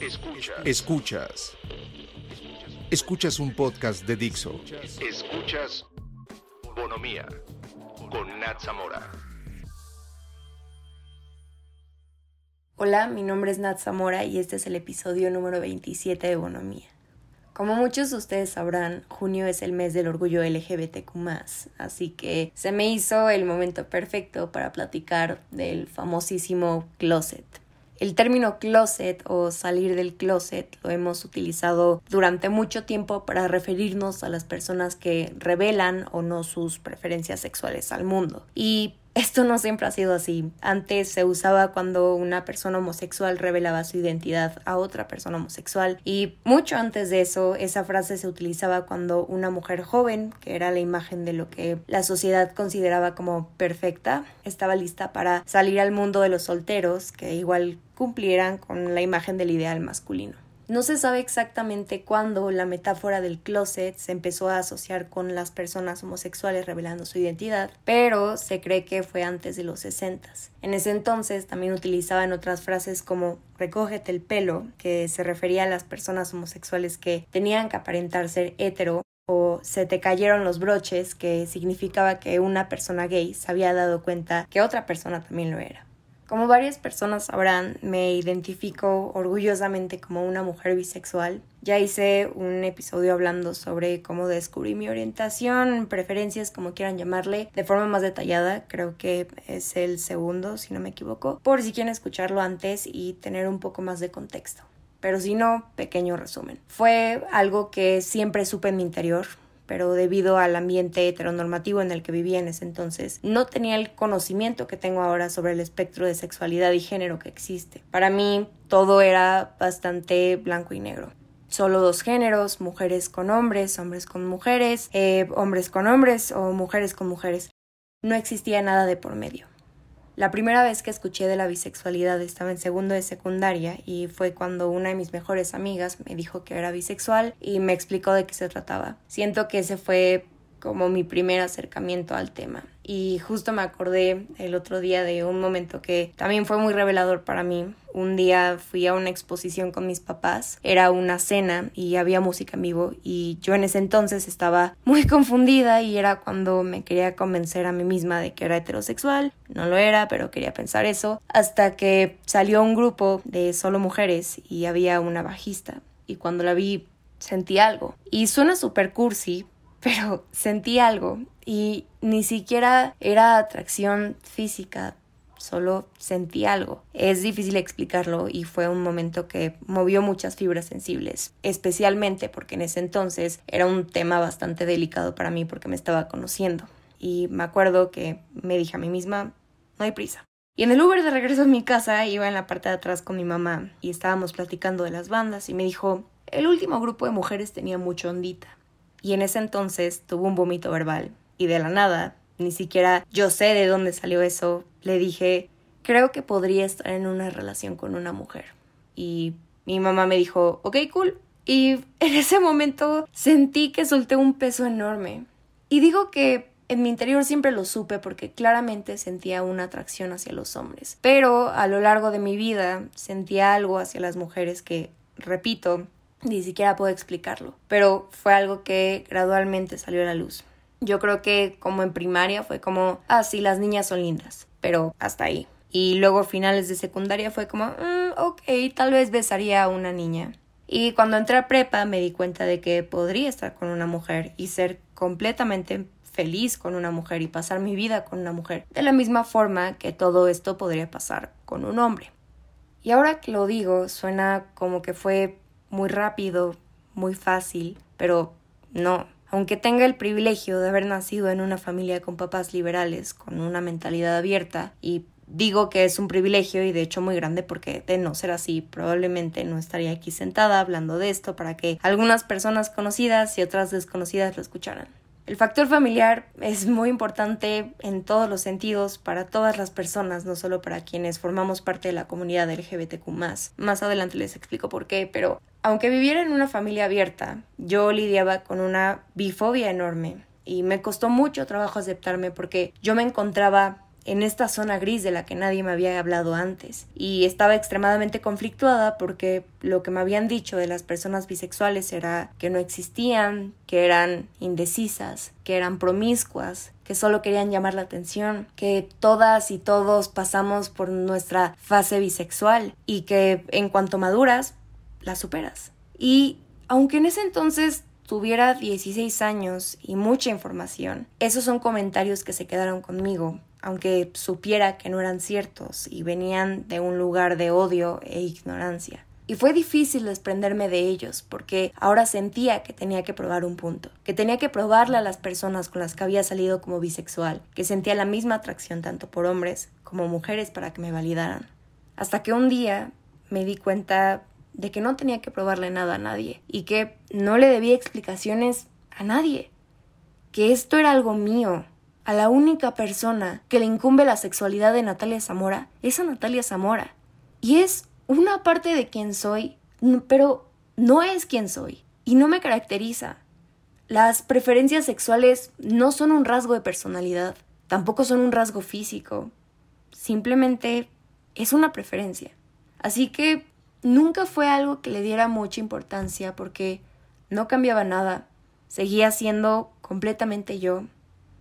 Escuchas. Escuchas. Escuchas un podcast de Dixo. Escuchas Bonomía con Nat Zamora. Hola, mi nombre es Nat Zamora y este es el episodio número 27 de Bonomía. Como muchos de ustedes sabrán, junio es el mes del orgullo LGBTQ, así que se me hizo el momento perfecto para platicar del famosísimo closet. El término closet o salir del closet lo hemos utilizado durante mucho tiempo para referirnos a las personas que revelan o no sus preferencias sexuales al mundo. Y esto no siempre ha sido así. Antes se usaba cuando una persona homosexual revelaba su identidad a otra persona homosexual y mucho antes de eso esa frase se utilizaba cuando una mujer joven, que era la imagen de lo que la sociedad consideraba como perfecta, estaba lista para salir al mundo de los solteros, que igual cumplieran con la imagen del ideal masculino. No se sabe exactamente cuándo la metáfora del closet se empezó a asociar con las personas homosexuales revelando su identidad, pero se cree que fue antes de los 60. En ese entonces también utilizaban otras frases como recógete el pelo, que se refería a las personas homosexuales que tenían que aparentar ser hetero, o se te cayeron los broches, que significaba que una persona gay se había dado cuenta que otra persona también lo era. Como varias personas sabrán, me identifico orgullosamente como una mujer bisexual. Ya hice un episodio hablando sobre cómo descubrí mi orientación, preferencias, como quieran llamarle, de forma más detallada. Creo que es el segundo, si no me equivoco, por si quieren escucharlo antes y tener un poco más de contexto. Pero si no, pequeño resumen. Fue algo que siempre supe en mi interior, pero debido al ambiente heteronormativo en el que vivía en ese entonces, no tenía el conocimiento que tengo ahora sobre el espectro de sexualidad y género que existe. Para mí todo era bastante blanco y negro solo dos géneros, mujeres con hombres, hombres con mujeres, eh, hombres con hombres o mujeres con mujeres. No existía nada de por medio. La primera vez que escuché de la bisexualidad estaba en segundo de secundaria y fue cuando una de mis mejores amigas me dijo que era bisexual y me explicó de qué se trataba. Siento que ese fue como mi primer acercamiento al tema. Y justo me acordé el otro día de un momento que también fue muy revelador para mí. Un día fui a una exposición con mis papás, era una cena y había música en vivo y yo en ese entonces estaba muy confundida y era cuando me quería convencer a mí misma de que era heterosexual. No lo era, pero quería pensar eso. Hasta que salió un grupo de solo mujeres y había una bajista. Y cuando la vi sentí algo. Y suena super cursi, pero sentí algo y ni siquiera era atracción física, solo sentí algo. Es difícil explicarlo y fue un momento que movió muchas fibras sensibles, especialmente porque en ese entonces era un tema bastante delicado para mí porque me estaba conociendo. Y me acuerdo que me dije a mí misma, no hay prisa. Y en el Uber de regreso a mi casa iba en la parte de atrás con mi mamá y estábamos platicando de las bandas y me dijo, el último grupo de mujeres tenía mucho ondita y en ese entonces tuvo un vómito verbal y de la nada, ni siquiera yo sé de dónde salió eso, le dije, creo que podría estar en una relación con una mujer. Y mi mamá me dijo, ok, cool. Y en ese momento sentí que solté un peso enorme. Y digo que en mi interior siempre lo supe porque claramente sentía una atracción hacia los hombres. Pero a lo largo de mi vida sentía algo hacia las mujeres que, repito, ni siquiera puedo explicarlo, pero fue algo que gradualmente salió a la luz. Yo creo que como en primaria fue como, ah, sí, las niñas son lindas, pero hasta ahí. Y luego finales de secundaria fue como, mm, ok, tal vez besaría a una niña. Y cuando entré a prepa me di cuenta de que podría estar con una mujer y ser completamente feliz con una mujer y pasar mi vida con una mujer, de la misma forma que todo esto podría pasar con un hombre. Y ahora que lo digo, suena como que fue muy rápido, muy fácil, pero no. Aunque tenga el privilegio de haber nacido en una familia con papás liberales, con una mentalidad abierta, y digo que es un privilegio y de hecho muy grande porque de no ser así probablemente no estaría aquí sentada hablando de esto para que algunas personas conocidas y otras desconocidas lo escucharan. El factor familiar es muy importante en todos los sentidos para todas las personas, no solo para quienes formamos parte de la comunidad LGBTQ. Más adelante les explico por qué, pero aunque viviera en una familia abierta, yo lidiaba con una bifobia enorme y me costó mucho trabajo aceptarme porque yo me encontraba en esta zona gris de la que nadie me había hablado antes y estaba extremadamente conflictuada porque lo que me habían dicho de las personas bisexuales era que no existían, que eran indecisas, que eran promiscuas, que solo querían llamar la atención, que todas y todos pasamos por nuestra fase bisexual y que en cuanto maduras, la superas. Y aunque en ese entonces tuviera 16 años y mucha información, esos son comentarios que se quedaron conmigo, aunque supiera que no eran ciertos y venían de un lugar de odio e ignorancia. Y fue difícil desprenderme de ellos porque ahora sentía que tenía que probar un punto, que tenía que probarle a las personas con las que había salido como bisexual, que sentía la misma atracción tanto por hombres como mujeres para que me validaran. Hasta que un día me di cuenta de que no tenía que probarle nada a nadie y que no le debía explicaciones a nadie, que esto era algo mío. A la única persona que le incumbe la sexualidad de Natalia Zamora es a Natalia Zamora. Y es una parte de quien soy, pero no es quien soy y no me caracteriza. Las preferencias sexuales no son un rasgo de personalidad, tampoco son un rasgo físico, simplemente es una preferencia. Así que nunca fue algo que le diera mucha importancia porque no cambiaba nada, seguía siendo completamente yo.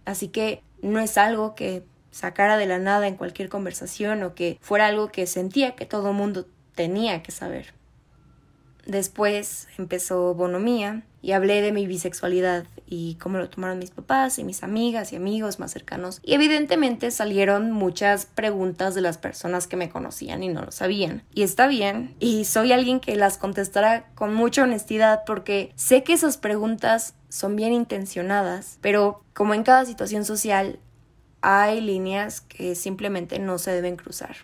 Así que no es algo que sacara de la nada en cualquier conversación o que fuera algo que sentía que todo mundo tenía que saber. Después empezó Bonomía y hablé de mi bisexualidad y cómo lo tomaron mis papás y mis amigas y amigos más cercanos. Y evidentemente salieron muchas preguntas de las personas que me conocían y no lo sabían. Y está bien, y soy alguien que las contestará con mucha honestidad porque sé que esas preguntas son bien intencionadas, pero como en cada situación social, hay líneas que simplemente no se deben cruzar.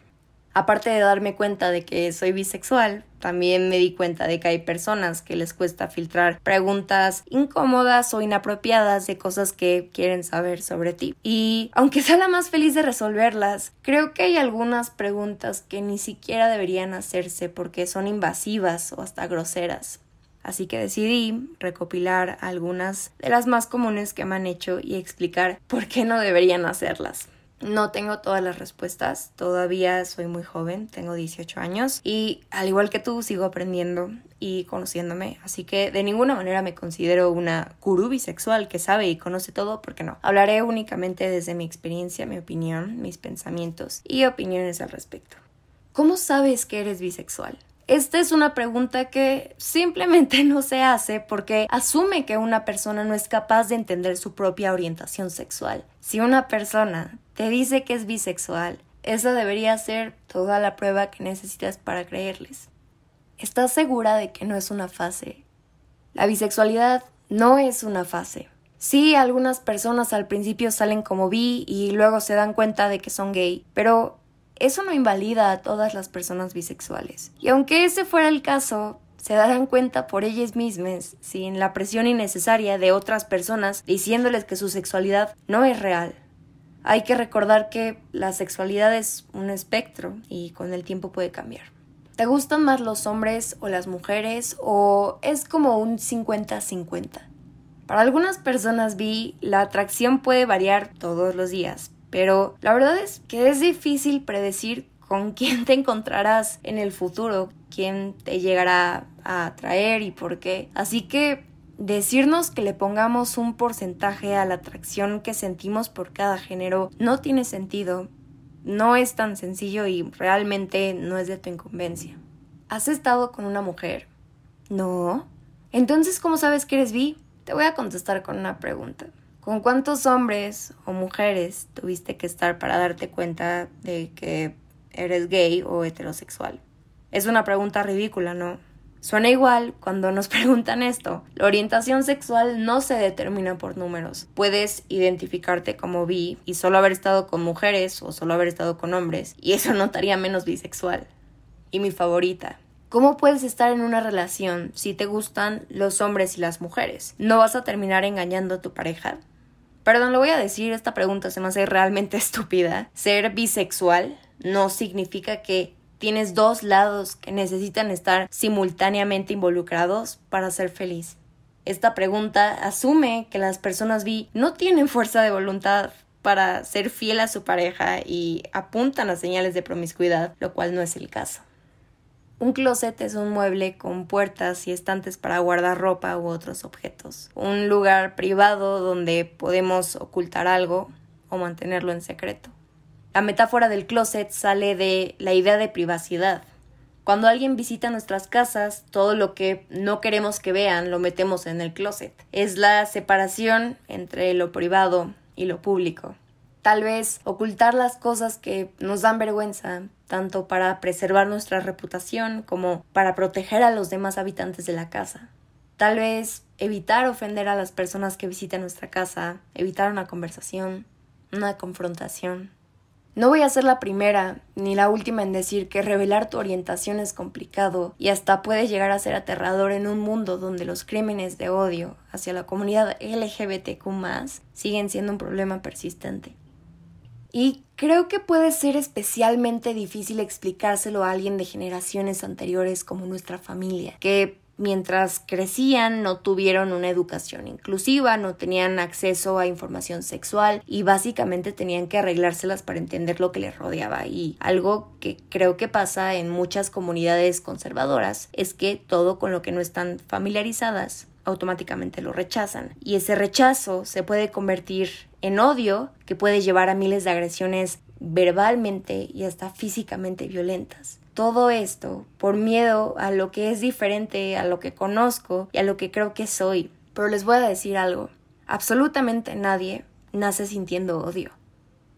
Aparte de darme cuenta de que soy bisexual, también me di cuenta de que hay personas que les cuesta filtrar preguntas incómodas o inapropiadas de cosas que quieren saber sobre ti. Y aunque sea la más feliz de resolverlas, creo que hay algunas preguntas que ni siquiera deberían hacerse porque son invasivas o hasta groseras. Así que decidí recopilar algunas de las más comunes que me han hecho y explicar por qué no deberían hacerlas. No tengo todas las respuestas, todavía soy muy joven, tengo 18 años y al igual que tú sigo aprendiendo y conociéndome, así que de ninguna manera me considero una gurú bisexual que sabe y conoce todo, porque no. Hablaré únicamente desde mi experiencia, mi opinión, mis pensamientos y opiniones al respecto. ¿Cómo sabes que eres bisexual? Esta es una pregunta que simplemente no se hace porque asume que una persona no es capaz de entender su propia orientación sexual. Si una persona te dice que es bisexual, esa debería ser toda la prueba que necesitas para creerles. ¿Estás segura de que no es una fase? La bisexualidad no es una fase. Sí, algunas personas al principio salen como bi y luego se dan cuenta de que son gay, pero eso no invalida a todas las personas bisexuales. Y aunque ese fuera el caso, se darán cuenta por ellas mismas, sin la presión innecesaria de otras personas diciéndoles que su sexualidad no es real. Hay que recordar que la sexualidad es un espectro y con el tiempo puede cambiar. ¿Te gustan más los hombres o las mujeres o es como un 50-50? Para algunas personas vi la atracción puede variar todos los días, pero la verdad es que es difícil predecir con quién te encontrarás en el futuro, quién te llegará a atraer y por qué. Así que decirnos que le pongamos un porcentaje a la atracción que sentimos por cada género no tiene sentido. No es tan sencillo y realmente no es de tu incumbencia. ¿Has estado con una mujer? No. Entonces, ¿cómo sabes que eres bi? Te voy a contestar con una pregunta. ¿Con cuántos hombres o mujeres tuviste que estar para darte cuenta de que eres gay o heterosexual? Es una pregunta ridícula, ¿no? Suena igual cuando nos preguntan esto. La orientación sexual no se determina por números. Puedes identificarte como bi y solo haber estado con mujeres o solo haber estado con hombres, y eso no te menos bisexual. Y mi favorita, ¿Cómo puedes estar en una relación si te gustan los hombres y las mujeres? ¿No vas a terminar engañando a tu pareja? Perdón, lo voy a decir, esta pregunta se me hace realmente estúpida. Ser bisexual no significa que tienes dos lados que necesitan estar simultáneamente involucrados para ser feliz. Esta pregunta asume que las personas bi no tienen fuerza de voluntad para ser fiel a su pareja y apuntan a señales de promiscuidad, lo cual no es el caso. Un closet es un mueble con puertas y estantes para guardar ropa u otros objetos. Un lugar privado donde podemos ocultar algo o mantenerlo en secreto. La metáfora del closet sale de la idea de privacidad. Cuando alguien visita nuestras casas, todo lo que no queremos que vean lo metemos en el closet. Es la separación entre lo privado y lo público. Tal vez ocultar las cosas que nos dan vergüenza, tanto para preservar nuestra reputación como para proteger a los demás habitantes de la casa. Tal vez evitar ofender a las personas que visitan nuestra casa, evitar una conversación, una confrontación. No voy a ser la primera ni la última en decir que revelar tu orientación es complicado y hasta puede llegar a ser aterrador en un mundo donde los crímenes de odio hacia la comunidad LGBTQ siguen siendo un problema persistente. Y creo que puede ser especialmente difícil explicárselo a alguien de generaciones anteriores como nuestra familia, que mientras crecían no tuvieron una educación inclusiva, no tenían acceso a información sexual y básicamente tenían que arreglárselas para entender lo que les rodeaba. Y algo que creo que pasa en muchas comunidades conservadoras es que todo con lo que no están familiarizadas automáticamente lo rechazan. Y ese rechazo se puede convertir en odio que puede llevar a miles de agresiones verbalmente y hasta físicamente violentas. Todo esto por miedo a lo que es diferente, a lo que conozco y a lo que creo que soy. Pero les voy a decir algo. Absolutamente nadie nace sintiendo odio.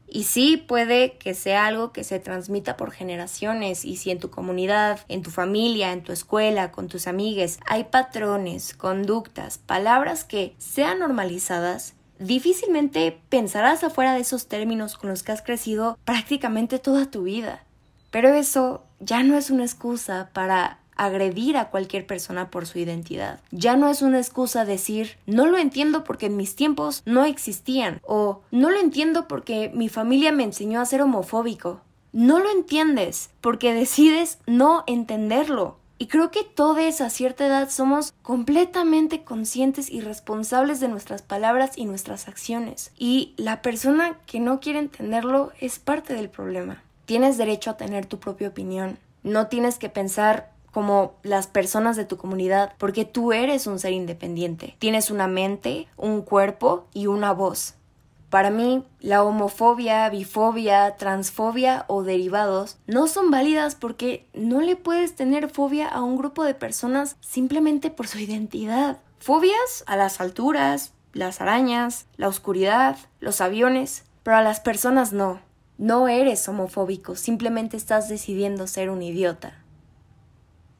Y sí puede que sea algo que se transmita por generaciones y si en tu comunidad, en tu familia, en tu escuela, con tus amigues hay patrones, conductas, palabras que sean normalizadas, difícilmente pensarás afuera de esos términos con los que has crecido prácticamente toda tu vida. Pero eso ya no es una excusa para agredir a cualquier persona por su identidad. Ya no es una excusa decir no lo entiendo porque en mis tiempos no existían o no lo entiendo porque mi familia me enseñó a ser homofóbico. No lo entiendes porque decides no entenderlo. Y creo que todos a cierta edad somos completamente conscientes y responsables de nuestras palabras y nuestras acciones. Y la persona que no quiere entenderlo es parte del problema. Tienes derecho a tener tu propia opinión. No tienes que pensar como las personas de tu comunidad, porque tú eres un ser independiente. Tienes una mente, un cuerpo y una voz. Para mí, la homofobia, bifobia, transfobia o derivados no son válidas porque no le puedes tener fobia a un grupo de personas simplemente por su identidad. Fobias a las alturas, las arañas, la oscuridad, los aviones, pero a las personas no. No eres homofóbico, simplemente estás decidiendo ser un idiota.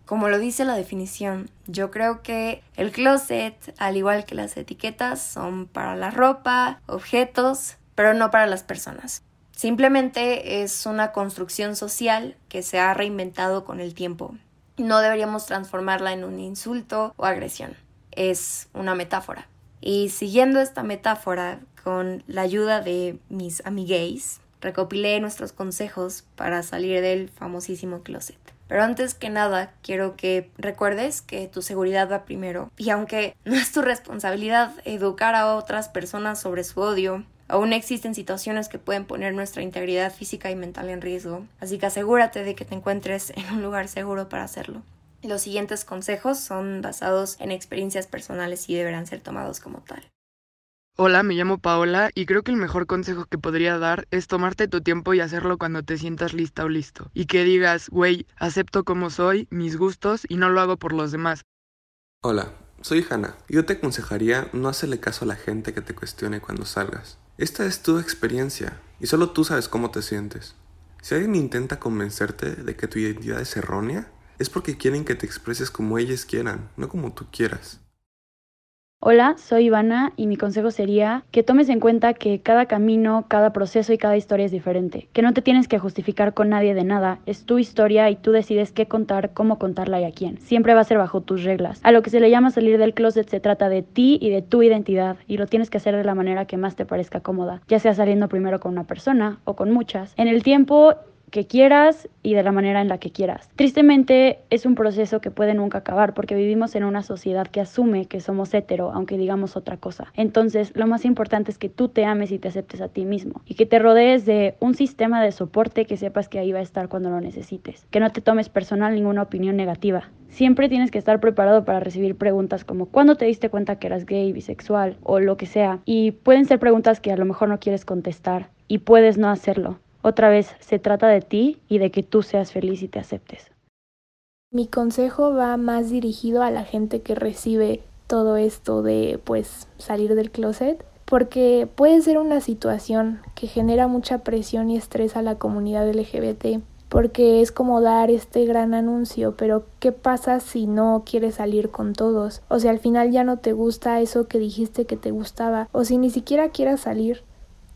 Como lo dice la definición, yo creo que el closet, al igual que las etiquetas, son para la ropa, objetos, pero no para las personas. Simplemente es una construcción social que se ha reinventado con el tiempo. No deberíamos transformarla en un insulto o agresión. Es una metáfora. Y siguiendo esta metáfora, con la ayuda de mis amigues, recopilé nuestros consejos para salir del famosísimo closet. Pero antes que nada, quiero que recuerdes que tu seguridad va primero. Y aunque no es tu responsabilidad educar a otras personas sobre su odio, aún existen situaciones que pueden poner nuestra integridad física y mental en riesgo. Así que asegúrate de que te encuentres en un lugar seguro para hacerlo. Los siguientes consejos son basados en experiencias personales y deberán ser tomados como tal. Hola, me llamo Paola y creo que el mejor consejo que podría dar es tomarte tu tiempo y hacerlo cuando te sientas lista o listo. Y que digas, güey, acepto como soy, mis gustos y no lo hago por los demás. Hola, soy Hannah. Yo te aconsejaría no hacerle caso a la gente que te cuestione cuando salgas. Esta es tu experiencia y solo tú sabes cómo te sientes. Si alguien intenta convencerte de que tu identidad es errónea, es porque quieren que te expreses como ellos quieran, no como tú quieras. Hola, soy Ivana y mi consejo sería que tomes en cuenta que cada camino, cada proceso y cada historia es diferente, que no te tienes que justificar con nadie de nada, es tu historia y tú decides qué contar, cómo contarla y a quién. Siempre va a ser bajo tus reglas. A lo que se le llama salir del closet se trata de ti y de tu identidad y lo tienes que hacer de la manera que más te parezca cómoda, ya sea saliendo primero con una persona o con muchas. En el tiempo que quieras y de la manera en la que quieras. Tristemente es un proceso que puede nunca acabar porque vivimos en una sociedad que asume que somos hetero, aunque digamos otra cosa. Entonces, lo más importante es que tú te ames y te aceptes a ti mismo y que te rodees de un sistema de soporte que sepas que ahí va a estar cuando lo necesites. Que no te tomes personal ninguna opinión negativa. Siempre tienes que estar preparado para recibir preguntas como ¿cuándo te diste cuenta que eras gay, bisexual o lo que sea? Y pueden ser preguntas que a lo mejor no quieres contestar y puedes no hacerlo. Otra vez, se trata de ti y de que tú seas feliz y te aceptes. Mi consejo va más dirigido a la gente que recibe todo esto de pues salir del closet porque puede ser una situación que genera mucha presión y estrés a la comunidad LGBT porque es como dar este gran anuncio, pero ¿qué pasa si no quieres salir con todos? O si al final ya no te gusta eso que dijiste que te gustaba, o si ni siquiera quieras salir.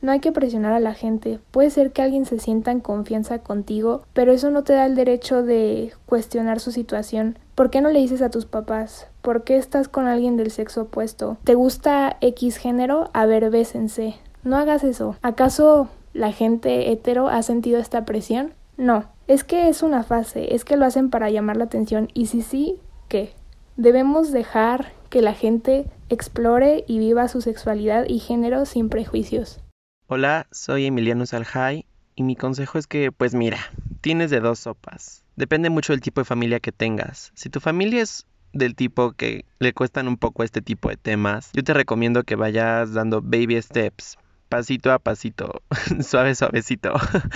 No hay que presionar a la gente. Puede ser que alguien se sienta en confianza contigo, pero eso no te da el derecho de cuestionar su situación. ¿Por qué no le dices a tus papás? ¿Por qué estás con alguien del sexo opuesto? ¿Te gusta X género? A ver, bésense. No hagas eso. ¿Acaso la gente hetero ha sentido esta presión? No, es que es una fase, es que lo hacen para llamar la atención y si sí, ¿qué? Debemos dejar que la gente explore y viva su sexualidad y género sin prejuicios. Hola, soy Emiliano Saljay y mi consejo es que, pues mira, tienes de dos sopas. Depende mucho del tipo de familia que tengas. Si tu familia es del tipo que le cuestan un poco este tipo de temas, yo te recomiendo que vayas dando baby steps, pasito a pasito, suave suavecito,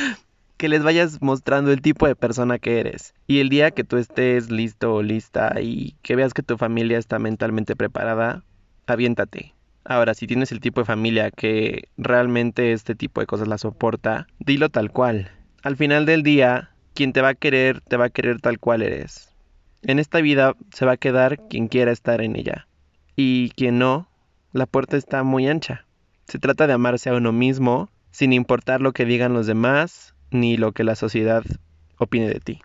que les vayas mostrando el tipo de persona que eres. Y el día que tú estés listo o lista y que veas que tu familia está mentalmente preparada, aviéntate. Ahora, si tienes el tipo de familia que realmente este tipo de cosas la soporta, dilo tal cual. Al final del día, quien te va a querer, te va a querer tal cual eres. En esta vida se va a quedar quien quiera estar en ella. Y quien no, la puerta está muy ancha. Se trata de amarse a uno mismo, sin importar lo que digan los demás, ni lo que la sociedad opine de ti.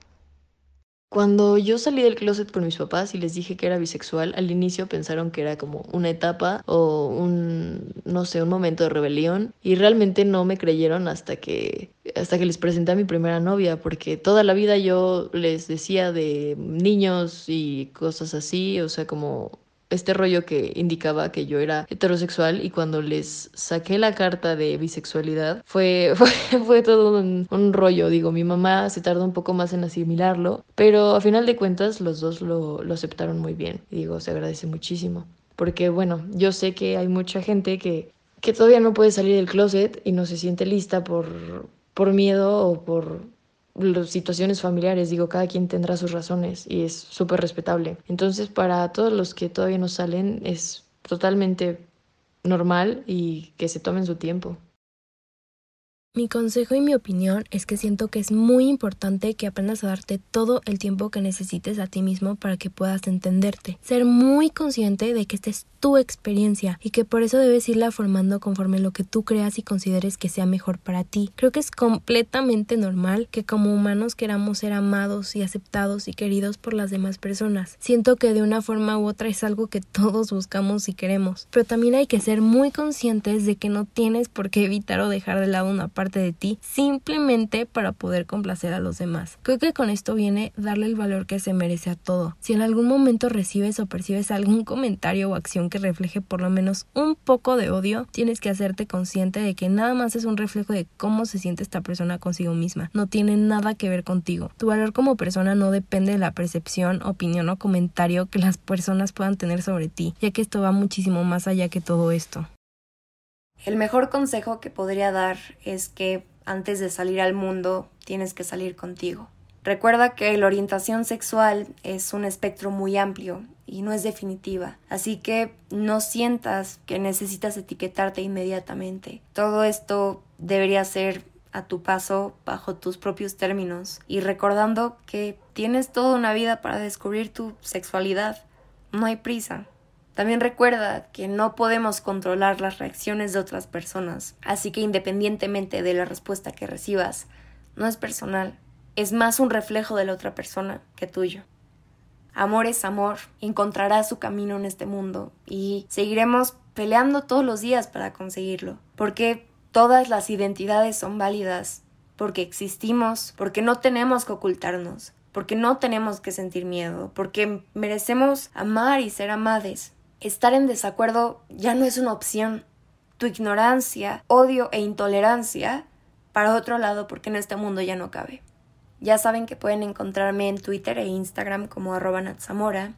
Cuando yo salí del closet con mis papás y les dije que era bisexual, al inicio pensaron que era como una etapa o un, no sé, un momento de rebelión y realmente no me creyeron hasta que, hasta que les presenté a mi primera novia, porque toda la vida yo les decía de niños y cosas así, o sea, como este rollo que indicaba que yo era heterosexual y cuando les saqué la carta de bisexualidad fue, fue, todo un, rollo. Digo, mi mamá se tardó un poco más en asimilarlo, pero a final de cuentas los dos lo, lo aceptaron muy bien. digo, se agradece muchísimo. Porque bueno, yo sé que hay mucha gente que, que todavía no puede salir del closet y no se siente lista por, por miedo o por las situaciones familiares, digo, cada quien tendrá sus razones y es súper respetable. Entonces, para todos los que todavía no salen, es totalmente normal y que se tomen su tiempo. Mi consejo y mi opinión es que siento que es muy importante que aprendas a darte todo el tiempo que necesites a ti mismo para que puedas entenderte. Ser muy consciente de que esta es tu experiencia y que por eso debes irla formando conforme lo que tú creas y consideres que sea mejor para ti. Creo que es completamente normal que como humanos queramos ser amados y aceptados y queridos por las demás personas. Siento que de una forma u otra es algo que todos buscamos y queremos, pero también hay que ser muy conscientes de que no tienes por qué evitar o dejar de lado una parte de ti simplemente para poder complacer a los demás. Creo que con esto viene darle el valor que se merece a todo. Si en algún momento recibes o percibes algún comentario o acción que refleje por lo menos un poco de odio, tienes que hacerte consciente de que nada más es un reflejo de cómo se siente esta persona consigo misma. No tiene nada que ver contigo. Tu valor como persona no depende de la percepción, opinión o comentario que las personas puedan tener sobre ti, ya que esto va muchísimo más allá que todo esto. El mejor consejo que podría dar es que antes de salir al mundo tienes que salir contigo. Recuerda que la orientación sexual es un espectro muy amplio y no es definitiva, así que no sientas que necesitas etiquetarte inmediatamente. Todo esto debería ser a tu paso bajo tus propios términos y recordando que tienes toda una vida para descubrir tu sexualidad. No hay prisa. También recuerda que no podemos controlar las reacciones de otras personas, así que independientemente de la respuesta que recibas, no es personal, es más un reflejo de la otra persona que tuyo. Amor es amor, encontrará su camino en este mundo y seguiremos peleando todos los días para conseguirlo, porque todas las identidades son válidas porque existimos, porque no tenemos que ocultarnos, porque no tenemos que sentir miedo, porque merecemos amar y ser amades. Estar en desacuerdo ya no es una opción. Tu ignorancia, odio e intolerancia para otro lado porque en este mundo ya no cabe. Ya saben que pueden encontrarme en Twitter e Instagram como arroba.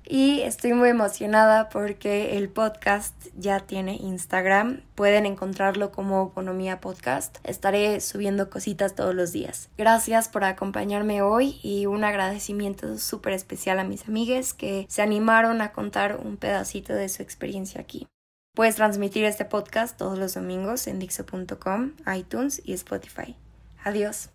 Y estoy muy emocionada porque el podcast ya tiene Instagram. Pueden encontrarlo como Bonomía Podcast. Estaré subiendo cositas todos los días. Gracias por acompañarme hoy y un agradecimiento súper especial a mis amigues que se animaron a contar un pedacito de su experiencia aquí. Puedes transmitir este podcast todos los domingos en Dixo.com, iTunes y Spotify. Adiós.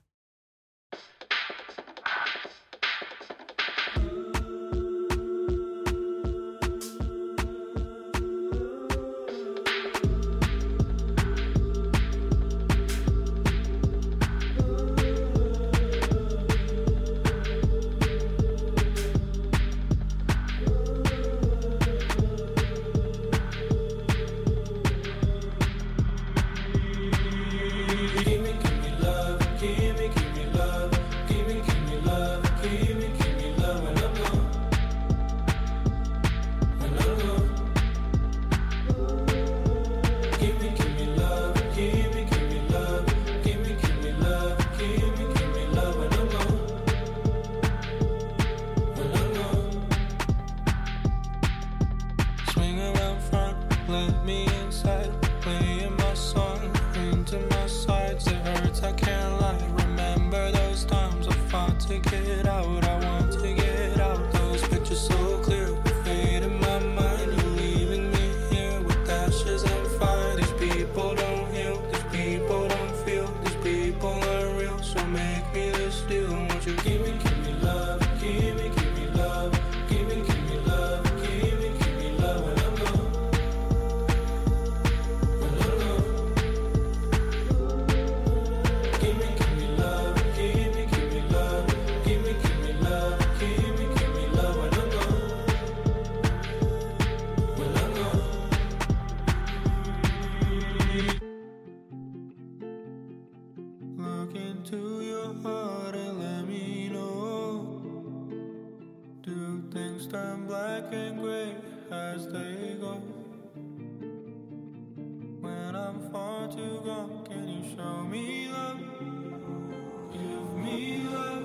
take turn black and gray as they go. When I'm far too gone, can you show me love? Give me love.